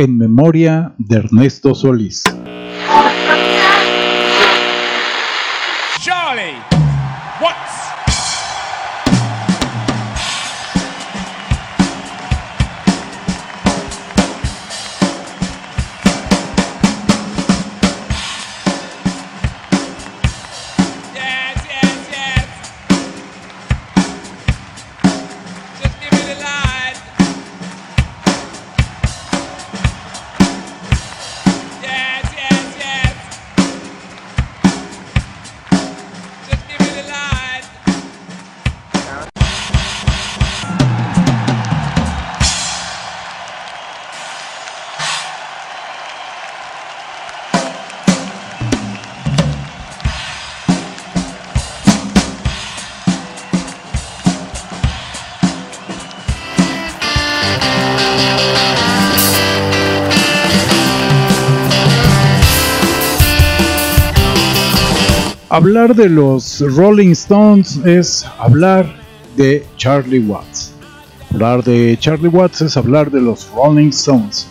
en memoria de Ernesto Solís. Hablar de los Rolling Stones es hablar de Charlie Watts. Hablar de Charlie Watts es hablar de los Rolling Stones.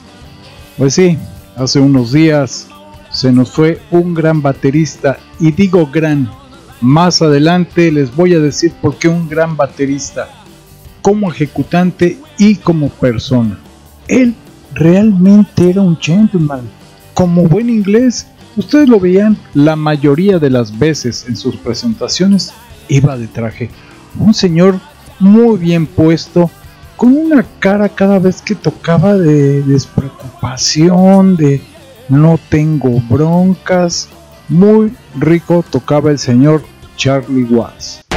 Pues sí, hace unos días se nos fue un gran baterista y digo gran. Más adelante les voy a decir por qué un gran baterista, como ejecutante y como persona. Él realmente era un gentleman. Como buen inglés, Ustedes lo veían la mayoría de las veces en sus presentaciones, iba de traje. Un señor muy bien puesto, con una cara cada vez que tocaba de despreocupación, de no tengo broncas. Muy rico tocaba el señor Charlie Watts.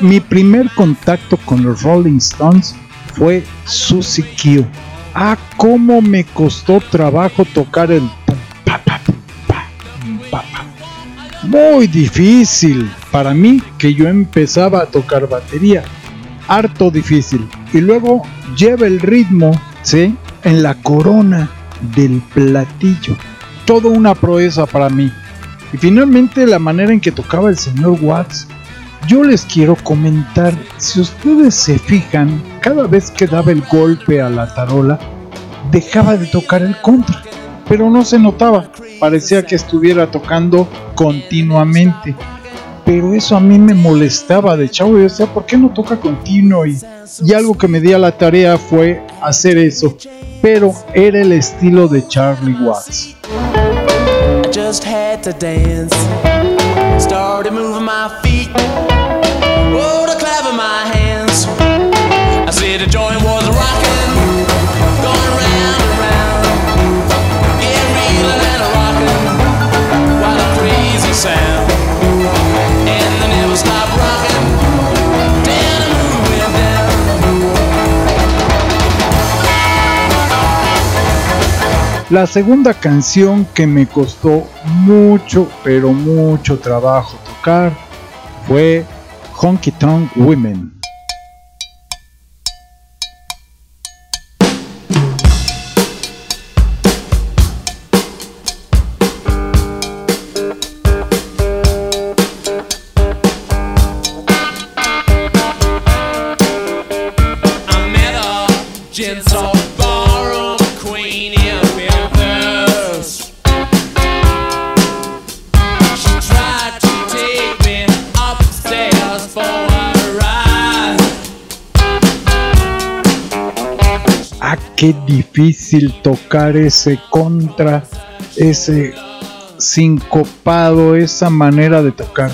Mi primer contacto con los Rolling Stones fue Susie Q. Ah, cómo me costó trabajo tocar el muy difícil para mí que yo empezaba a tocar batería. Harto difícil. Y luego lleva el ritmo, ¿sí? En la corona del platillo. Todo una proeza para mí. Y finalmente la manera en que tocaba el señor Watts yo les quiero comentar, si ustedes se fijan, cada vez que daba el golpe a la tarola, dejaba de tocar el contra, pero no se notaba, parecía que estuviera tocando continuamente. Pero eso a mí me molestaba de chavo, yo decía, ¿por qué no toca continuo? Y, y algo que me di la tarea fue hacer eso, pero era el estilo de Charlie Watts. La segunda canción que me costó mucho, pero mucho trabajo tocar fue Honky Tonk Women. Qué difícil tocar ese contra, ese sincopado, esa manera de tocar.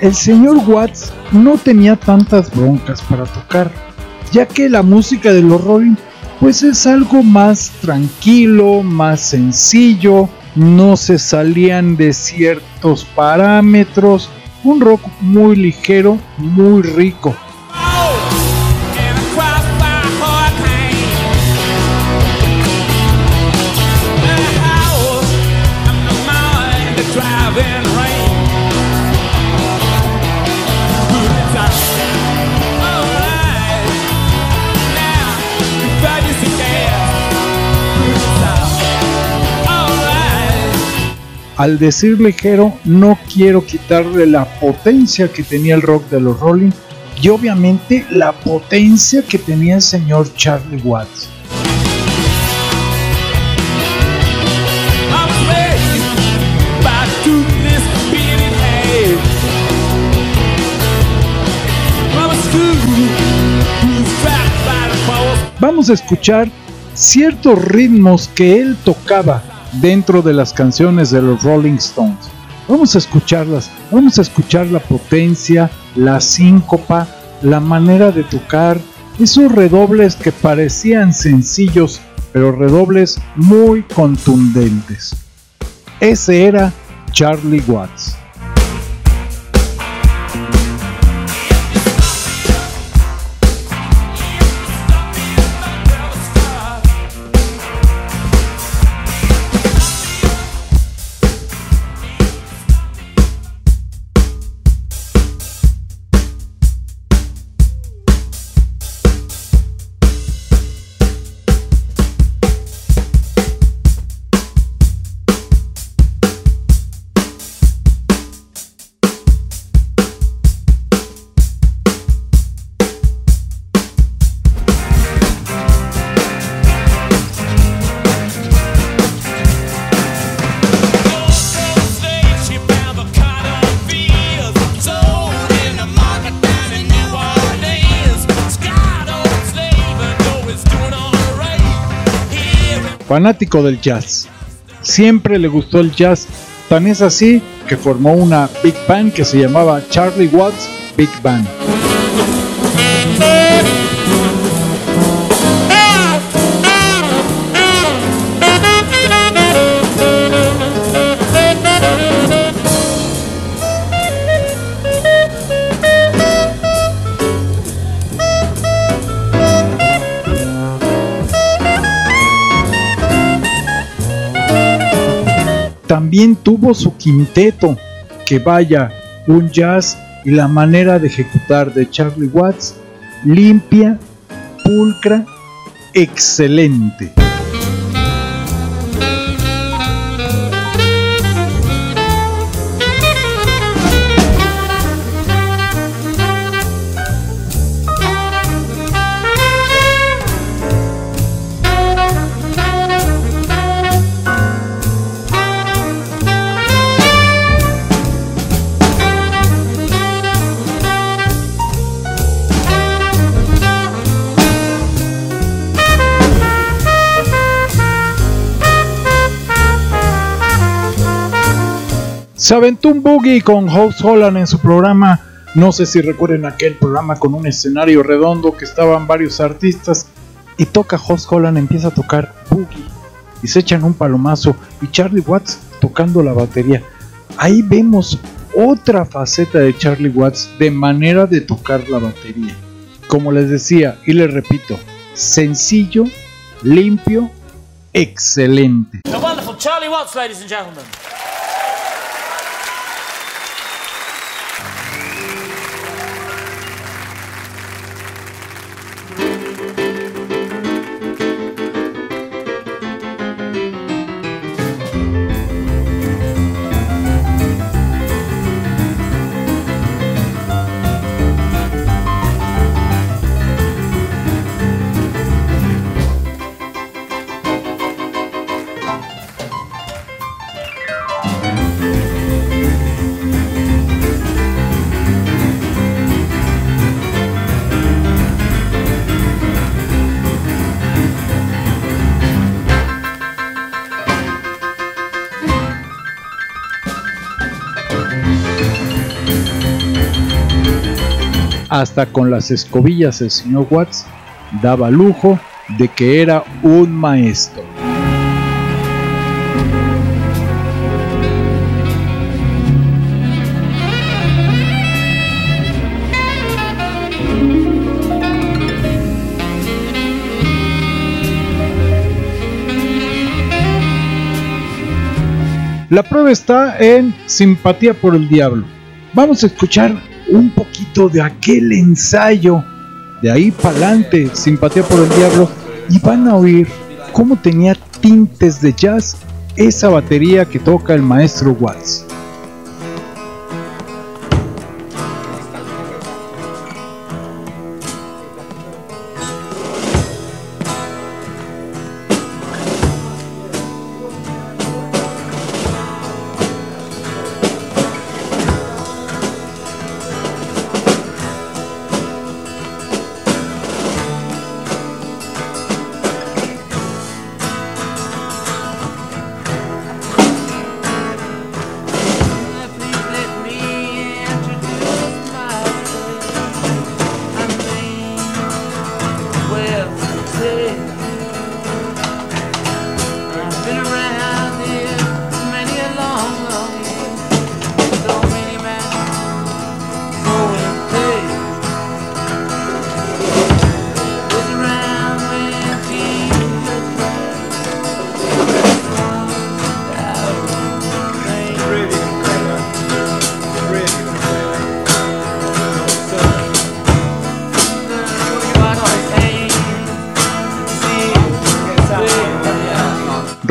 El señor Watts no tenía tantas broncas para tocar, ya que la música de los Rolling pues es algo más tranquilo, más sencillo, no se salían de ciertos parámetros un rock muy ligero, muy rico. Al decir ligero, no quiero quitarle la potencia que tenía el rock de los Rolling y obviamente la potencia que tenía el señor Charlie Watts. Vamos a escuchar ciertos ritmos que él tocaba dentro de las canciones de los Rolling Stones. Vamos a escucharlas, vamos a escuchar la potencia, la síncopa, la manera de tocar, esos redobles que parecían sencillos, pero redobles muy contundentes. Ese era Charlie Watts. Fanático del jazz. Siempre le gustó el jazz, tan es así que formó una big band que se llamaba Charlie Watts Big Band. También tuvo su quinteto, que vaya, un jazz y la manera de ejecutar de Charlie Watts, limpia, pulcra, excelente. Se aventó un boogie con House Holland en su programa. No sé si recuerden aquel programa con un escenario redondo que estaban varios artistas. Y toca House Holland, empieza a tocar boogie. Y se echan un palomazo. Y Charlie Watts tocando la batería. Ahí vemos otra faceta de Charlie Watts de manera de tocar la batería. Como les decía y les repito, sencillo, limpio, excelente. Charlie Watts, ladies and gentlemen. hasta con las escobillas el señor Watts daba lujo de que era un maestro. La prueba está en Simpatía por el Diablo. Vamos a escuchar un poquito de aquel ensayo, de ahí para adelante, Simpatía por el Diablo, y van a oír cómo tenía tintes de jazz esa batería que toca el maestro Watts.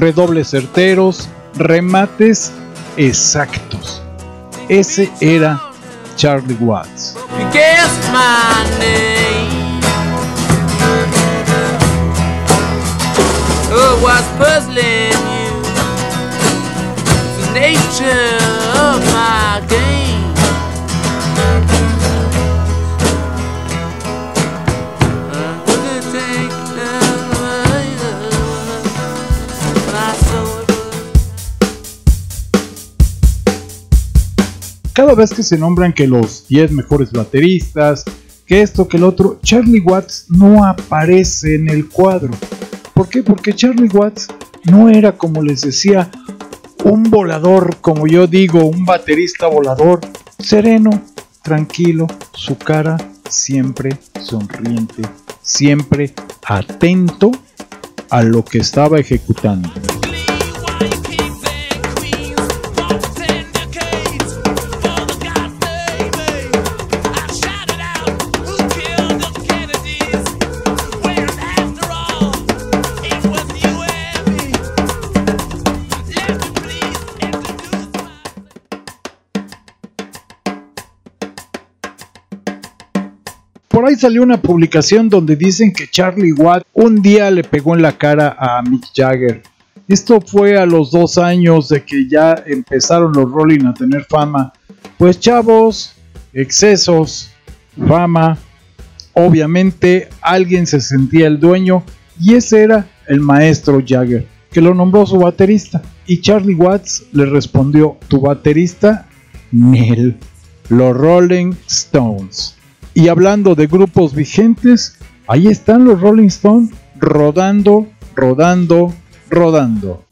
Redobles certeros, remates exactos. Ese era Charlie Watts. Cada vez que se nombran que los 10 mejores bateristas, que esto, que el otro, Charlie Watts no aparece en el cuadro. ¿Por qué? Porque Charlie Watts no era, como les decía, un volador, como yo digo, un baterista volador, sereno, tranquilo, su cara siempre sonriente, siempre atento a lo que estaba ejecutando. Salió una publicación donde dicen que Charlie Watt un día le pegó en la cara a Mick Jagger. Esto fue a los dos años de que ya empezaron los Rolling a tener fama. Pues chavos, excesos, fama, obviamente alguien se sentía el dueño y ese era el maestro Jagger, que lo nombró su baterista. Y Charlie Watts le respondió, tu baterista, Neil, los Rolling Stones. Y hablando de grupos vigentes, ahí están los Rolling Stones rodando, rodando, rodando.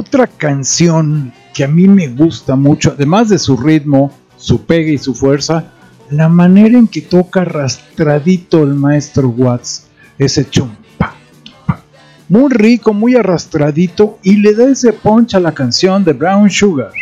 Otra canción que a mí me gusta mucho, además de su ritmo, su pega y su fuerza, la manera en que toca arrastradito el maestro Watts, ese chumpa. Muy rico, muy arrastradito y le da ese punch a la canción de Brown Sugar.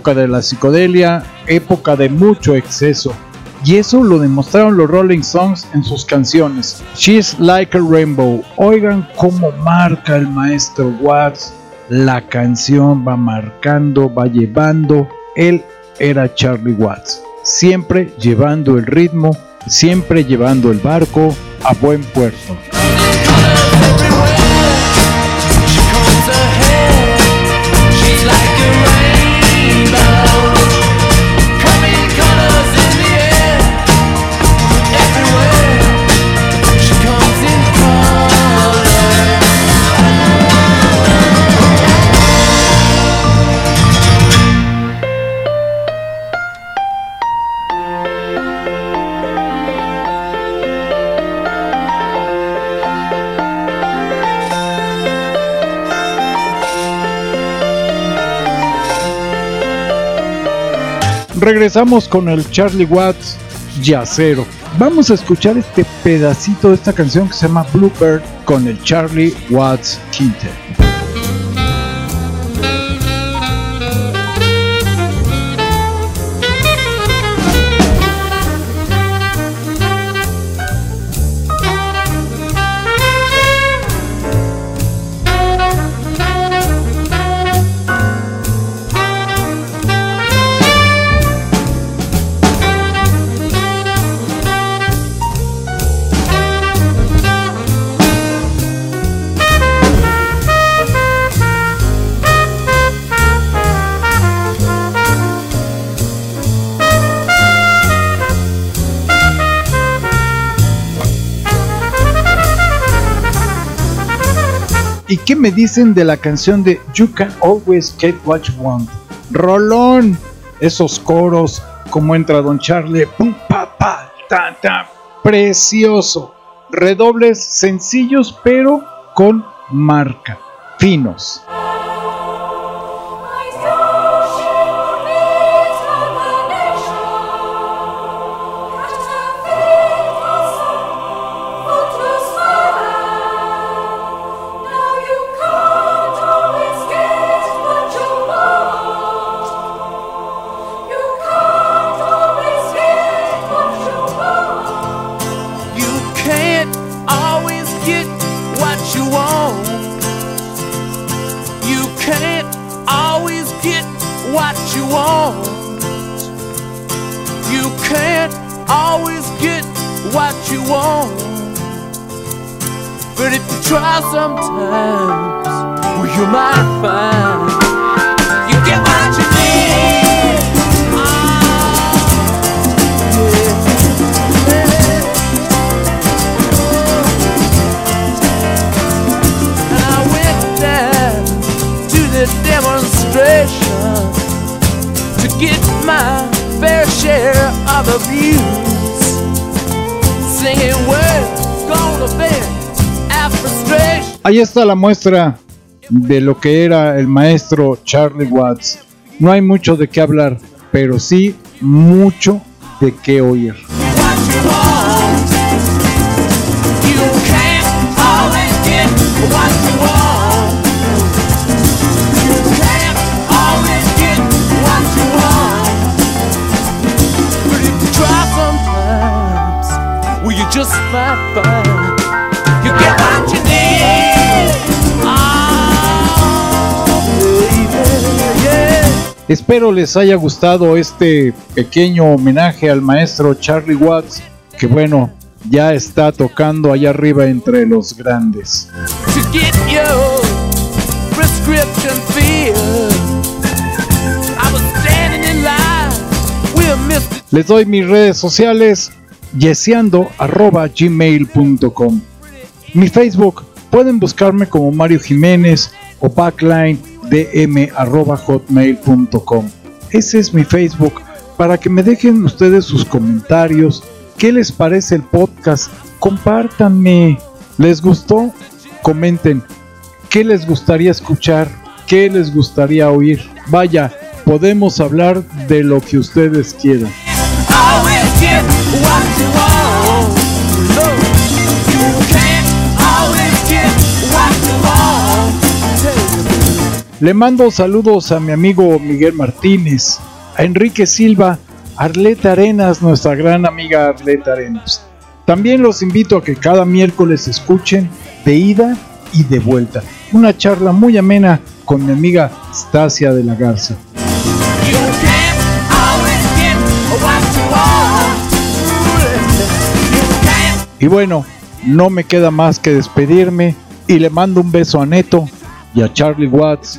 Época de la psicodelia, época de mucho exceso. Y eso lo demostraron los Rolling Stones en sus canciones. She's Like a Rainbow. Oigan cómo marca el maestro Watts. La canción va marcando, va llevando. Él era Charlie Watts. Siempre llevando el ritmo, siempre llevando el barco a buen puerto. Regresamos con el Charlie Watts Yacero. Vamos a escuchar este pedacito de esta canción que se llama Bluebird con el Charlie Watts Quintet. Qué me dicen de la canción de You Can Always Get What You Want? Rolón, esos coros, como entra Don Charlie, pum, pa, pa, ta, ta, precioso. Redobles sencillos, pero con marca, finos. Ahí está la muestra de lo que era el maestro Charlie Watts. No hay mucho de qué hablar, pero sí mucho de qué oír. Espero les haya gustado este pequeño homenaje al maestro Charlie Watts, que bueno, ya está tocando allá arriba entre los grandes. Les doy mis redes sociales yeseando.gmail.com Mi Facebook, pueden buscarme como Mario Jiménez o Backline dm.hotmail.com. Ese es mi Facebook para que me dejen ustedes sus comentarios. ¿Qué les parece el podcast? Compártanme. ¿Les gustó? Comenten. ¿Qué les gustaría escuchar? ¿Qué les gustaría oír? Vaya, podemos hablar de lo que ustedes quieran. Le mando saludos a mi amigo Miguel Martínez, a Enrique Silva, Arleta Arenas, nuestra gran amiga Arleta Arenas. También los invito a que cada miércoles escuchen de ida y de vuelta. Una charla muy amena con mi amiga Stasia de la Garza. Y bueno, no me queda más que despedirme y le mando un beso a Neto y a Charlie Watts